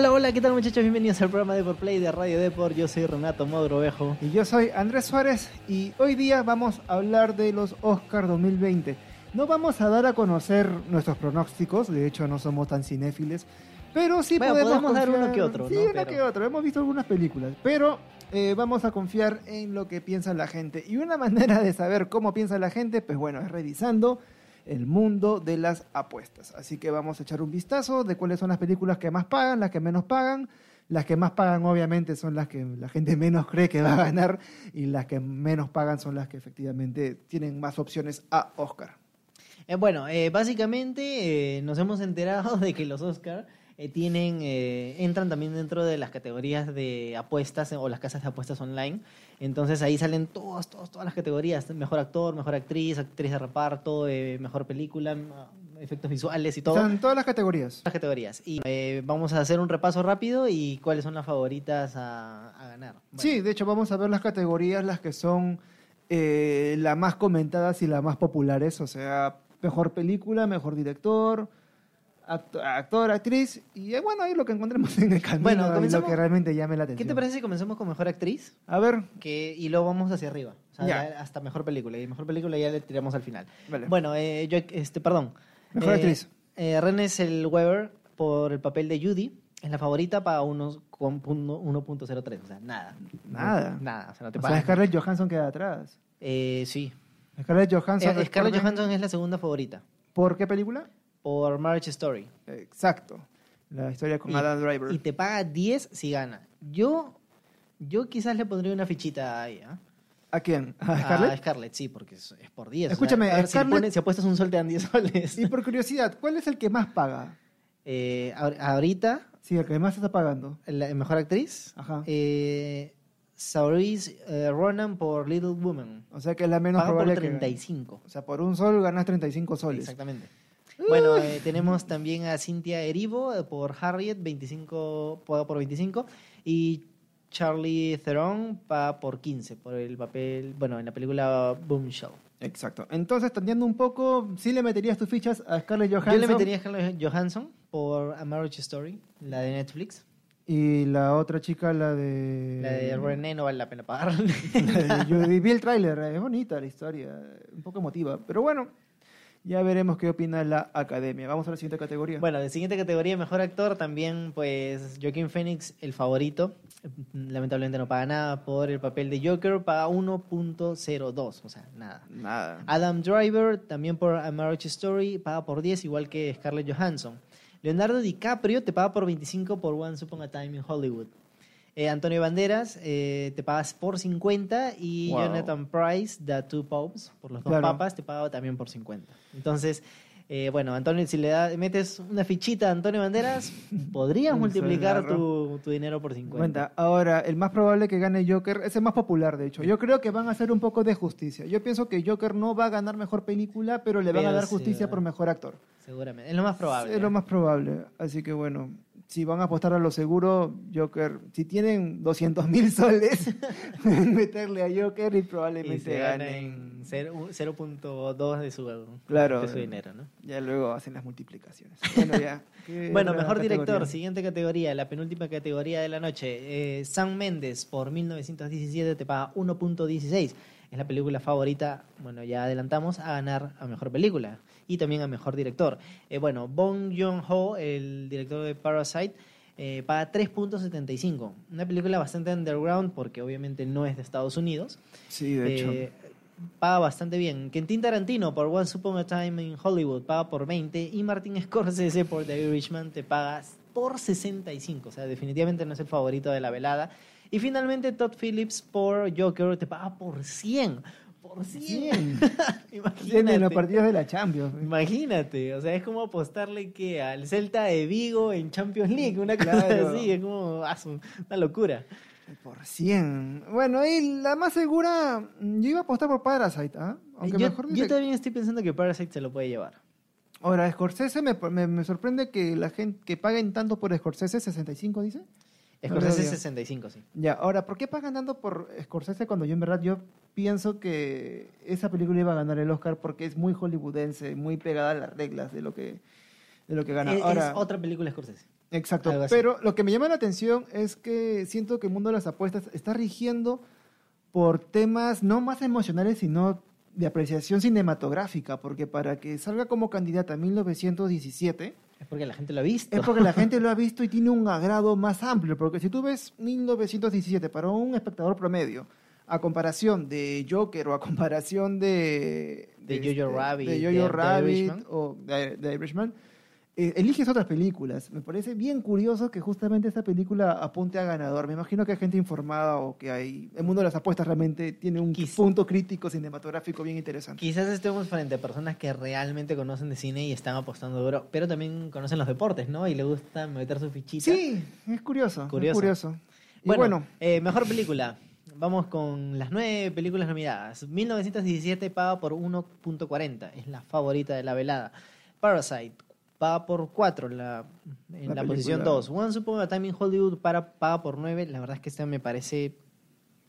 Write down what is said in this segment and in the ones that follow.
Hola, hola, ¿qué tal muchachos? Bienvenidos al programa de Por Play de Radio Deport. Yo soy Renato Mogrovejo. Y yo soy Andrés Suárez y hoy día vamos a hablar de los Oscars 2020. No vamos a dar a conocer nuestros pronósticos, de hecho no somos tan cinéfiles, pero sí Bueno, podemos, podemos dar confiar- uno que otro, Sí, ¿no? uno Pero- que otro. Hemos visto algunas películas, pero eh, vamos a confiar en lo que piensa la gente. Y una manera de saber cómo piensa la gente, pues bueno, es revisando el mundo de las apuestas. Así que vamos a echar un vistazo de cuáles son las películas que más pagan, las que menos pagan. Las que más pagan obviamente son las que la gente menos cree que va a ganar y las que menos pagan son las que efectivamente tienen más opciones a Oscar. Eh, bueno, eh, básicamente eh, nos hemos enterado de que los Oscar tienen entran también dentro de las categorías de apuestas o las casas de apuestas online. Entonces ahí salen todas, todas, todas las categorías: mejor actor, mejor actriz, actriz de reparto, eh, mejor película, m- efectos visuales y todo. Están todas las categorías. las categorías. Y eh, vamos a hacer un repaso rápido y cuáles son las favoritas a, a ganar. Bueno, Sí, de hecho vamos a ver las categorías, las que son eh, las más comentadas y las más populares, o sea, mejor película, mejor director, acto- actor, actriz, y eh, bueno, ahí lo que encontremos en el camino, Bueno, lo que realmente llame la ¿Qué atención. te parece si comenzamos con mejor actriz? A ver, Que, y luego vamos hacia arriba. O sea, Ya. hasta mejor película. Y mejor película ya le tiramos al final. vale. Bueno, eh, yo, este, perdón. Mejor Eh, actriz. Eh, Renée Zellweger por el papel de Judy. Es la favorita para unos con punto- 1.03. O sea, nada. Nada. Nada. O sea, no te o sea. Scarlett Johansson queda atrás. Eh, sí. Scarlett Johansson. Eh, Scarlett Johansson es la segunda favorita. ¿Por qué película? Por Marriage Story. Exacto. La historia con Y- Adam Driver. Y te paga 10 si gana. Yo, yo quizás le pondría una fichita ahí. ¿ah? ¿A quién? ¿A A Scarlett? Scarlett, sí, porque es, es por 10. o sea, Escúchame, a ver, si, le Scarlett- pones- si apuestas un sol te dan 10 soles. Y por curiosidad, ¿cuál es el que más paga? Eh, ahor- ahorita, Sí, el que más está pagando. la mejor actriz, Ajá. eh, Saoirse eh, Ronan por Little Woman. O sea que es la menos Paga por probable que gane. 35. O sea, por un sol ganas 35 soles. Exactamente. Bueno, eh, tenemos también a Cynthia Erivo eh, por Harriet, 25, paga por 25. Y Charlie Theron paga por 15, por el papel, bueno, en la película Boomshell. Exacto. Entonces, tanteando un poco, ¿sí le meterías tus fichas a Scarlett Johansson? Yo le metería a Scarlett Johansson por A Marriage Story, la de Netflix. Y la otra chica, la de... La de René no vale la pena pagar. La de Judy. Vi el tráiler, es bonita la historia, un poco emotiva. Pero bueno, ya veremos qué opina la academia. Vamos a la siguiente categoría. Bueno, de siguiente categoría, mejor actor, también pues Joaquín Phoenix, el favorito. Lamentablemente no paga nada por el papel de Joker, paga 1.02, o sea, nada. Nada. Adam Driver, también por A Marriage Story, paga por 10, igual que Scarlett Johansson. Leonardo DiCaprio te paga por 25 por Once Upon a Time in Hollywood. Eh, Antonio Banderas eh, te pagas por 50 y Wow. Jonathan Price, The Two Popes, por los dos Claro. papas, te paga también por 50. Entonces, eh, bueno, Antonio, si le da- metes una fichita a Antonio Banderas, podrías multiplicar tu, tu dinero por 50. Cuenta. Ahora, el más probable que gane Joker es el más popular, de hecho. Yo creo que van a hacer un poco de justicia. Yo pienso que Joker no va a ganar mejor película, pero le van a dar justicia por mejor actor. Seguramente. Es lo más probable. Es lo más probable. Así que bueno, si van a apostar a lo seguro, Joker, si tienen 200 mil soles, pueden meterle a Joker y Y probablemente se ganen. ganen cero- 0.2 de su, Claro. de su dinero, ¿no? Ya luego hacen las multiplicaciones. Bueno, ya. ¿Qué Bueno, mejor director, siguiente categoría, la penúltima categoría de la noche. Eh, Sam Mendes por 1917 te paga 1.16. Es la película favorita, bueno, ya adelantamos, a ganar a mejor película y también a mejor director. Eh, bueno, Bong Joon-ho, el director de Parasite, eh, paga 3.75. Una película bastante underground porque obviamente no es de Estados Unidos. Sí, de hecho. Eh, paga bastante bien. Quentin Tarantino por Once Upon a Time in Hollywood paga por 20 y Martin Scorsese por The Irishman te paga por 65. O sea, definitivamente no es el favorito de la velada. Y finalmente Todd Phillips por Joker te paga por 100. Por 100. 100. Imagínate. Tienen los partidos de la Champions. Imagínate, o sea, es como apostarle que al Celta de Vigo en Champions League, una cosa Claro. así, es como ah, una locura. Por 100. Bueno, y la más segura, yo iba a apostar por Parasite, ¿ah? Aunque yo, mejor yo direct- también estoy pensando que Parasite se lo puede llevar. Ahora, Scorsese me, me, me sorprende que la gente que paguen tanto por Scorsese, 65 dice. Scorsese lo digo. 65, sí. Ya, ahora, ¿por qué pagan tanto por Scorsese cuando yo en verdad yo pienso que esa película iba a ganar el Oscar porque es muy hollywoodense, muy pegada a las reglas de lo que, de lo que gana? Es, ahora, es otra película Scorsese. Exacto, pero lo que me llama la atención es que siento que el mundo de las apuestas está rigiendo por temas no más emocionales, sino de apreciación cinematográfica, porque para que salga como candidata en 1917, Es porque la gente lo ha visto. es porque la gente lo ha visto y tiene un agrado más amplio, porque si tú ves 1917 para un espectador promedio, a comparación de Joker o a comparación de... De Jojo Rabbit, de Jojo Rabbit o de, de Irishman, eh, eliges otras películas. Me parece bien curioso que justamente esta película apunte a ganador. Me imagino que hay gente informada o que hay... El mundo de las apuestas realmente tiene un Quizá- punto crítico cinematográfico bien interesante. Quizás estemos frente a personas que realmente conocen de cine y están apostando duro, pero también conocen los deportes, ¿no? Y le gusta meter su fichita. Sí, es curioso. Curioso. Es curioso. Y Bueno, bueno, eh, mejor película. Vamos con las nueve películas nominadas. 1917 paga por 1.40, es la favorita de la velada. Parasite paga por 4 la, en La la, posición 2. Once Upon a Time in Hollywood para, paga por 9. La verdad es que esta me parece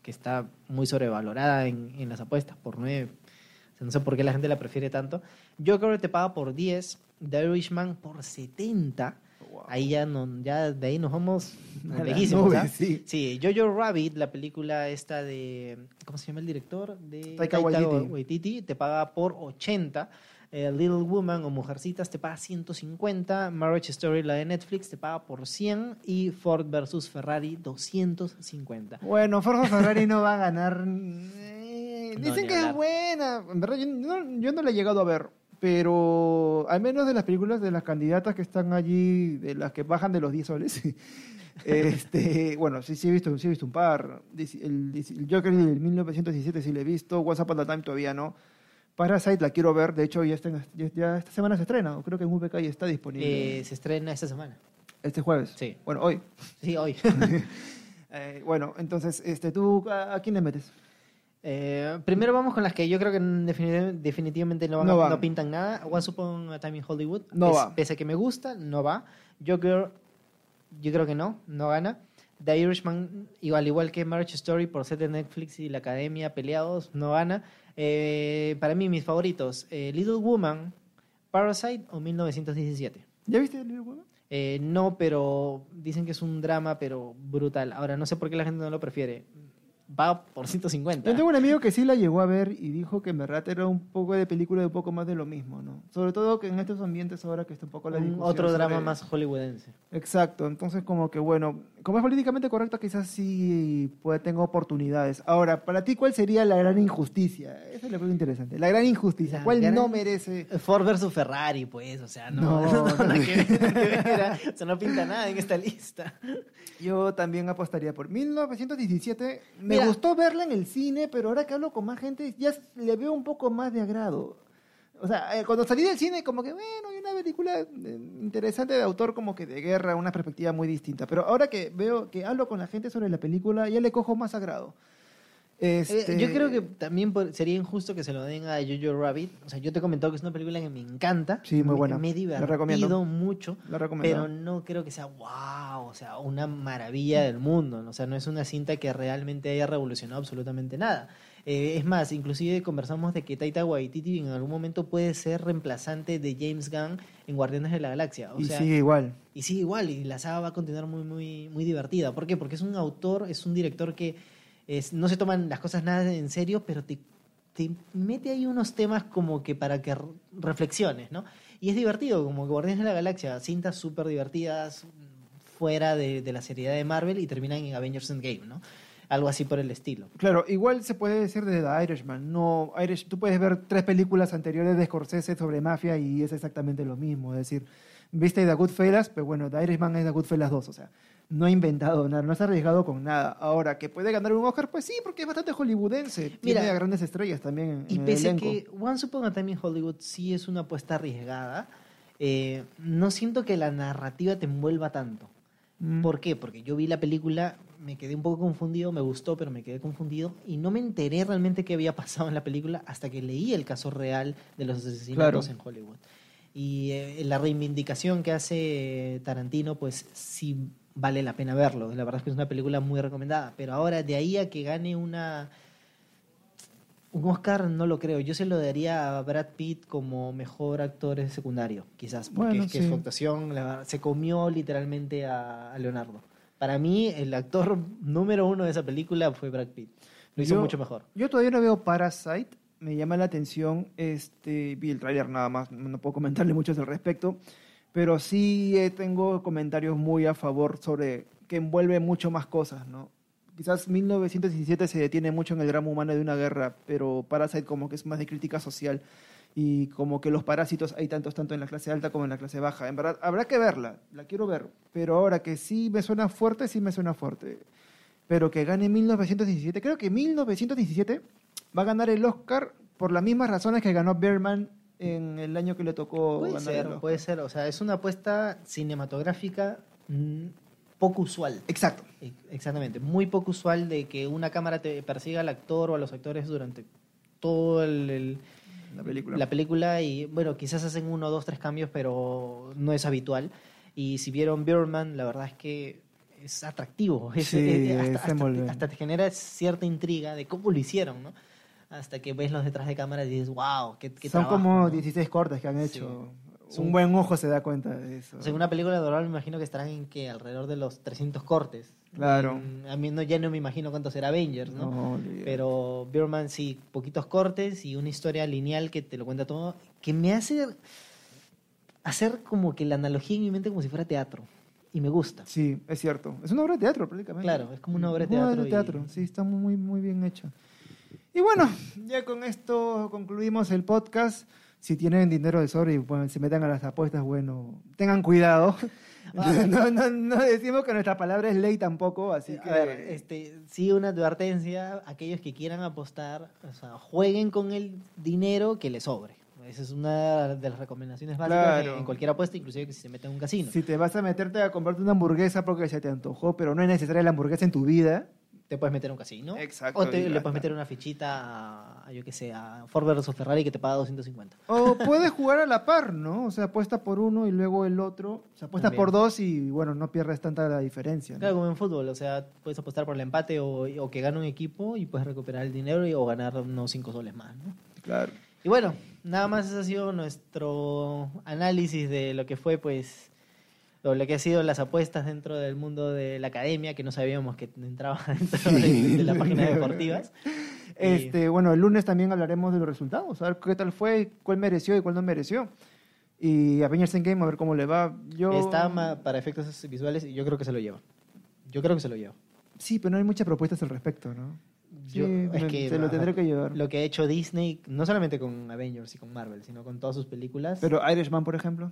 que está muy sobrevalorada en, en las apuestas por 9. O sea, no sé por qué la gente la prefiere tanto. Joker te paga por 10. The Irishman por 70. Wow. Ahí ya, no, ya de ahí nos vamos lejísimos. ¿ah? sí. Sí, Jojo Rabbit, la película esta de. ¿Cómo se llama el director? De Taika Waititi. Waititi, te paga por 80. Eh, Little Woman o Mujercitas te paga 150. Marriage Story, la de Netflix, te paga por 100. Y Ford versus Ferrari, 250. Bueno, Forza Ferrari no va a ganar. eh, No, dicen que es buena. En verdad, yo no, yo no la he llegado a ver. Pero al menos de las películas de las candidatas que están allí, de las que bajan de los 10 soles. este, bueno, sí, sí he visto, sí he visto un par. El, el Joker del 1917 sí lo he visto. WhatsApp at the Time todavía no. Parasite la quiero ver. De hecho, ya, está en- ya, ya esta semana se estrena. o Creo que en VK ya está disponible. Eh, se estrena esta semana. este jueves. Sí. Bueno, hoy. Sí, hoy. Eh, bueno, entonces, este, ¿tú a, a quién le metes? Eh, primero vamos con las que yo creo que defini- definitivamente no, van- No van. no pintan nada. Once Upon a Time in Hollywood. No pes- va. Pese a que me gusta, no va. Joker, yo creo que no, no gana. The Irishman, igual, al igual que Marriage Story, por ser de Netflix y la Academia peleados, no gana. Eh, para mí, mis favoritos, eh, Little Woman, Parasite o 1917. ¿Ya viste el libro? Eh, no, pero dicen que es un drama, pero brutal. Ahora, no sé por qué la gente no lo prefiere. Va por 150. Yo tengo un amigo que sí la llegó a ver y dijo que en verdad era un poco de película y un poco más de lo mismo, ¿no? Sobre todo que en estos ambientes ahora que está un poco la Un- otro drama más hollywoodense. Exacto, entonces como que bueno, como es políticamente correcto quizás sí puede, tenga oportunidades. Ahora, para ti, ¿cuál sería la gran injusticia? Esa es la pregunta interesante. La gran injusticia, La ¿cuál gran- no merece? Ford versus Ferrari, pues, o sea, no, No, no, o sea, no pinta nada en esta lista. Yo también apostaría por 1917. Me Mira. gustó verla en el cine, pero ahora que hablo con más gente ya le veo un poco más de agrado. O sea, eh, cuando salí del cine, como que, bueno, hay una película eh, interesante de autor, como que de guerra, una perspectiva muy distinta. Pero ahora que veo, que hablo con la gente sobre la película, ya le cojo más agrado. Este, Eh, yo creo que también por- sería injusto que se lo den a Jojo Rabbit. O sea, yo te he comentado que es una película que me encanta. Sí, muy buena. Me he La recomiendo. divertido mucho. La recomiendo. Pero no creo que sea wow, o sea, una maravilla del mundo. ¿no? O sea, no es una cinta que realmente haya revolucionado absolutamente nada. Eh, es más, inclusive conversamos de que Taita Waititi en algún momento puede ser reemplazante de James Gunn en Guardianes de la Galaxia. O y sea, sigue igual. y sigue igual, y la saga va a continuar muy, muy, muy divertida. ¿Por qué? Porque es un autor, es un director que no se toman las cosas nada en serio, pero te, te mete ahí unos temas como que para que re- reflexiones, ¿no? Y es divertido, como Guardianes de la Galaxia, cintas súper divertidas, fuera de, de la seriedad de Marvel y terminan en Avengers Endgame, ¿no? Algo así por el estilo. Claro, igual se puede decir de The Irishman. No, Irish, tú puedes ver tres películas anteriores de Scorsese sobre mafia y es exactamente lo mismo. Es decir, viste The Goodfellas, pero bueno, The Irishman es The Goodfellas 2. O sea, no ha inventado nada, no se ha arriesgado con nada. Ahora, que puede ganar un Oscar, pues sí, porque es bastante hollywoodense. Mira, Tiene a grandes estrellas también en, Y en el pese a que Once Upon a Time in Hollywood sí es una apuesta arriesgada, eh, no siento que la narrativa te envuelva tanto. Mm. ¿Por qué? Porque yo vi la película, me quedé un poco confundido, me gustó, pero me quedé confundido y no me enteré realmente qué había pasado en la película hasta que leí el caso real de los asesinatos Claro. en Hollywood. Y eh, la reivindicación que hace Tarantino, pues sí vale la pena verlo. La verdad es que es una película muy recomendada. Pero ahora, de ahí a que gane una Un Oscar no lo creo. Yo se lo daría a Brad Pitt como mejor actor secundario, quizás, porque Bueno, es que sí. su actuación la se comió literalmente a, a Leonardo. Para mí, el actor número uno de esa película fue Brad Pitt. Lo hizo Yo- mucho mejor. Yo todavía no veo Parasite, me llama la atención, este, vi el tráiler nada más, no puedo comentarle mucho al respecto, pero sí eh, tengo comentarios muy a favor sobre que envuelve mucho más cosas, ¿no? Quizás 1917 se detiene mucho en el drama humano de una guerra, pero Parasite como que es más de crítica social y como que los parásitos hay tantos tanto en la clase alta como en la clase baja. En verdad, habrá que verla, la quiero ver, pero ahora que sí me suena fuerte, sí me suena fuerte. Pero que gane 1917, creo que 1917 va a ganar el Oscar por las mismas razones que ganó Berman en el año que le tocó Puede ganar ser, puede ser. O sea, es una apuesta cinematográfica mm, poco usual. Exacto. E- Exactamente, muy poco usual de que una cámara te persiga al actor o a los actores durante todo el, el- La película. la película y bueno, quizás hacen uno, dos, tres cambios, pero no es habitual. Y si vieron Birdman, la verdad es que es atractivo, es- Sí, es- hasta, es hasta envolvente. hasta te genera cierta intriga de cómo lo hicieron, ¿no? Hasta que ves los detrás de cámara y dices, wow, qué, qué Son trabajo", como ¿no? 16 cortes que han Sí. hecho. Son- Un buen ojo se da cuenta de eso. O sea, una película normal me imagino que estarán en que alrededor de los 300 cortes. Claro. En- a mí no, ya no me imagino cuánto será Avengers, ¿no? No. Pero Birdman sí, poquitos cortes y una historia lineal que te lo cuenta todo, que me hace hacer como que la analogía en mi mente como si fuera teatro. Y me gusta. Sí, es cierto. Es una obra de teatro prácticamente. Claro, es como una obra de Una teatro. y- teatro, sí, está muy, muy bien hecha. Y bueno, ya con esto concluimos el podcast. Si tienen dinero de sobra y bueno, se metan a las apuestas, bueno, tengan cuidado. Ah. No, no, no decimos que nuestra palabra es ley tampoco, así que... A ver, este, sí una advertencia, aquellos que quieran apostar, o sea, jueguen con el dinero que les sobre. Esa es una de las recomendaciones básicas Claro. en cualquier apuesta, inclusive que si se mete en un casino. Si te vas a meterte a comprarte una hamburguesa porque se te antojó, pero no es necesaria la hamburguesa en tu vida, te puedes meter un casino. Exacto, O te- le puedes meter una fichita a, yo qué sé, a Ford versus Ferrari que te paga 250. O puedes jugar a la par, ¿no? O sea, apuesta por uno y luego el otro. O sea, apuestas También. por dos y, bueno, no pierdes tanta la diferencia. ¿no? Claro, como en fútbol, o sea, puedes apostar por el empate o, o que gane un equipo y puedes recuperar el dinero y, o ganar unos 5 soles más, ¿no? Claro. Y bueno, nada más ese ha sido nuestro análisis de lo que fue, pues, o lo que ha sido las apuestas dentro del mundo de la academia, que no sabíamos que entraba dentro de, de las páginas deportivas. Este, bueno, el lunes también hablaremos de los resultados, a ver qué tal fue, cuál mereció y cuál no mereció. Y Avengers Endgame, a ver cómo le va. Yo... Está para efectos visuales y yo creo que se lo lleva. Yo creo que se lo lleva. Sí, pero no hay muchas propuestas al respecto, ¿no? Yo- Sí, es que se lo tendré que llevar. Lo que ha hecho Disney, no solamente con Avengers y con Marvel, sino con todas sus películas. Pero Irishman, por ejemplo.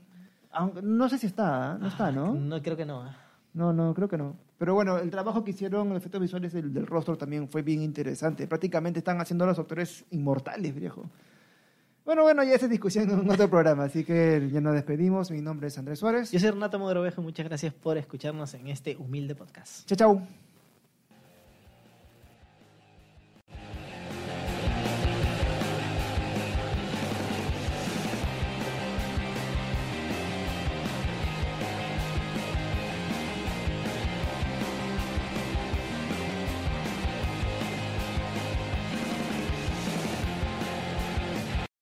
Aunque, no sé si está, ¿ah? no está, ¿no? No creo que no. ¿eh? No, no, creo que no. Pero bueno, el trabajo que hicieron, los efectos visuales del, del rostro también fue bien interesante. Prácticamente están haciendo a los actores inmortales, viejo. Bueno, bueno, ya esa es discusión en otro programa, así que ya nos despedimos. Mi nombre es Andrés Suárez. Yo soy Renato Mogrovejo muchas gracias por escucharnos en este humilde podcast. Chao, chao.